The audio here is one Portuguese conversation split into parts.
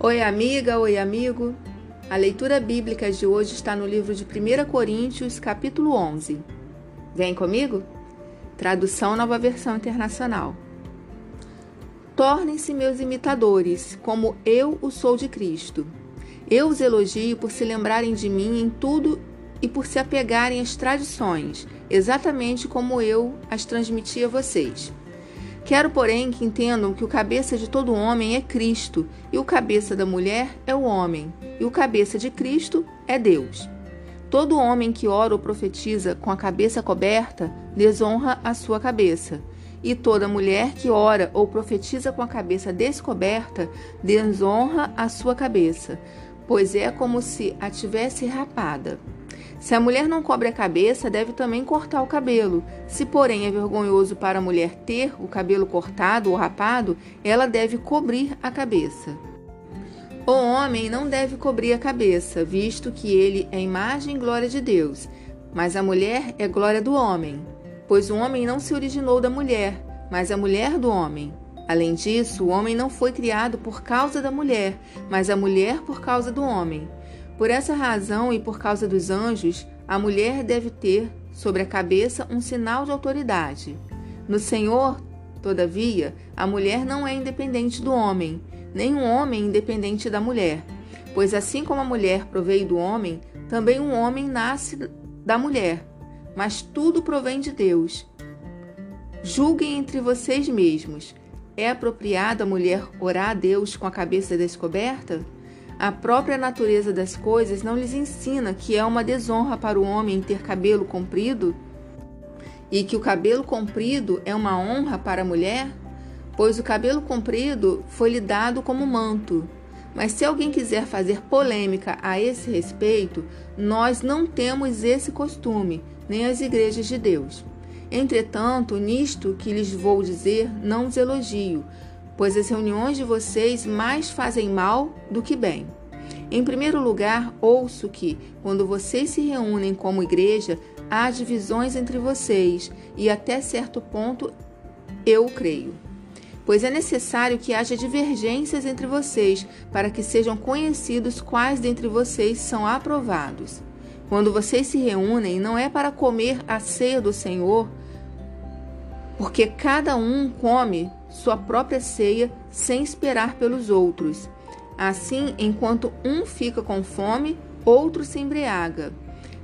Oi, amiga, oi, amigo. A leitura bíblica de hoje está no livro de 1 Coríntios, capítulo 11. Vem comigo? Tradução Nova Versão Internacional. Tornem-se meus imitadores, como eu o sou de Cristo. Eu os elogio por se lembrarem de mim em tudo e por se apegarem às tradições, exatamente como eu as transmiti a vocês. Quero, porém, que entendam que o cabeça de todo homem é Cristo, e o cabeça da mulher é o homem, e o cabeça de Cristo é Deus. Todo homem que ora ou profetiza com a cabeça coberta desonra a sua cabeça, e toda mulher que ora ou profetiza com a cabeça descoberta desonra a sua cabeça, pois é como se a tivesse rapada. Se a mulher não cobre a cabeça, deve também cortar o cabelo. Se, porém, é vergonhoso para a mulher ter o cabelo cortado ou rapado, ela deve cobrir a cabeça. O homem não deve cobrir a cabeça, visto que ele é imagem e glória de Deus, mas a mulher é glória do homem, pois o homem não se originou da mulher, mas a mulher do homem. Além disso, o homem não foi criado por causa da mulher, mas a mulher por causa do homem. Por essa razão e por causa dos anjos, a mulher deve ter sobre a cabeça um sinal de autoridade. No Senhor, todavia, a mulher não é independente do homem, nem o um homem independente da mulher. Pois assim como a mulher proveio do homem, também um homem nasce da mulher. Mas tudo provém de Deus. Julguem entre vocês mesmos. É apropriado a mulher orar a Deus com a cabeça descoberta? A própria natureza das coisas não lhes ensina que é uma desonra para o homem ter cabelo comprido e que o cabelo comprido é uma honra para a mulher? Pois o cabelo comprido foi-lhe dado como manto. Mas se alguém quiser fazer polêmica a esse respeito, nós não temos esse costume, nem as igrejas de Deus. Entretanto, nisto que lhes vou dizer, não os elogio, pois as reuniões de vocês mais fazem mal do que bem. Em primeiro lugar, ouço que, quando vocês se reúnem como igreja, há divisões entre vocês, e até certo ponto eu creio. Pois é necessário que haja divergências entre vocês, para que sejam conhecidos quais dentre vocês são aprovados. Quando vocês se reúnem, não é para comer a ceia do Senhor, porque cada um come sua própria ceia sem esperar pelos outros. Assim, enquanto um fica com fome, outro se embriaga.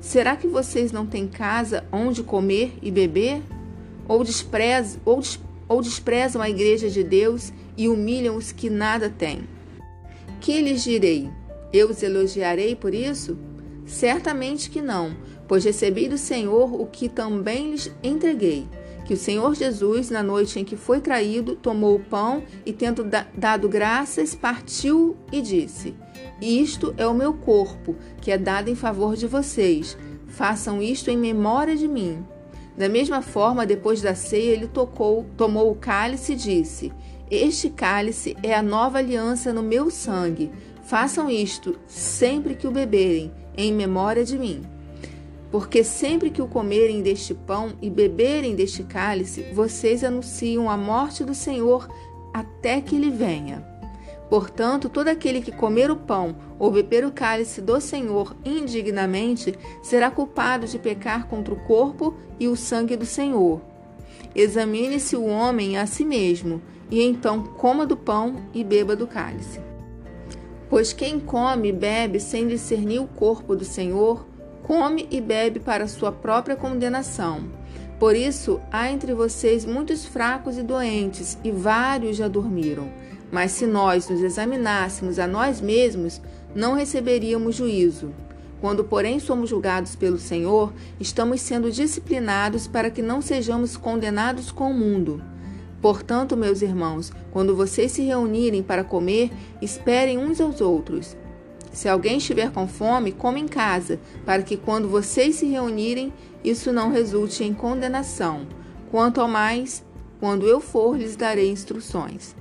Será que vocês não têm casa onde comer e beber? Ou desprezam, ou, ou desprezam a igreja de Deus e humilham os que nada têm? Que lhes direi? Eu os elogiarei por isso? Certamente que não, pois recebi do Senhor o que também lhes entreguei que o Senhor Jesus, na noite em que foi traído, tomou o pão e, tendo dado graças, partiu e disse: Isto é o meu corpo, que é dado em favor de vocês. Façam isto em memória de mim. Da mesma forma, depois da ceia, ele tocou, tomou o cálice e disse: Este cálice é a nova aliança no meu sangue. Façam isto sempre que o beberem, em memória de mim. Porque sempre que o comerem deste pão e beberem deste cálice, vocês anunciam a morte do Senhor até que ele venha. Portanto, todo aquele que comer o pão ou beber o cálice do Senhor indignamente será culpado de pecar contra o corpo e o sangue do Senhor. Examine-se o homem a si mesmo, e então coma do pão e beba do cálice. Pois quem come e bebe sem discernir o corpo do Senhor, come e bebe para sua própria condenação. Por isso, há entre vocês muitos fracos e doentes, e vários já dormiram. Mas se nós nos examinássemos a nós mesmos, não receberíamos juízo. Quando, porém, somos julgados pelo Senhor, estamos sendo disciplinados para que não sejamos condenados com o mundo. Portanto, meus irmãos, quando vocês se reunirem para comer, esperem uns aos outros. Se alguém estiver com fome, coma em casa, para que quando vocês se reunirem, isso não resulte em condenação. Quanto ao mais, quando eu for, lhes darei instruções.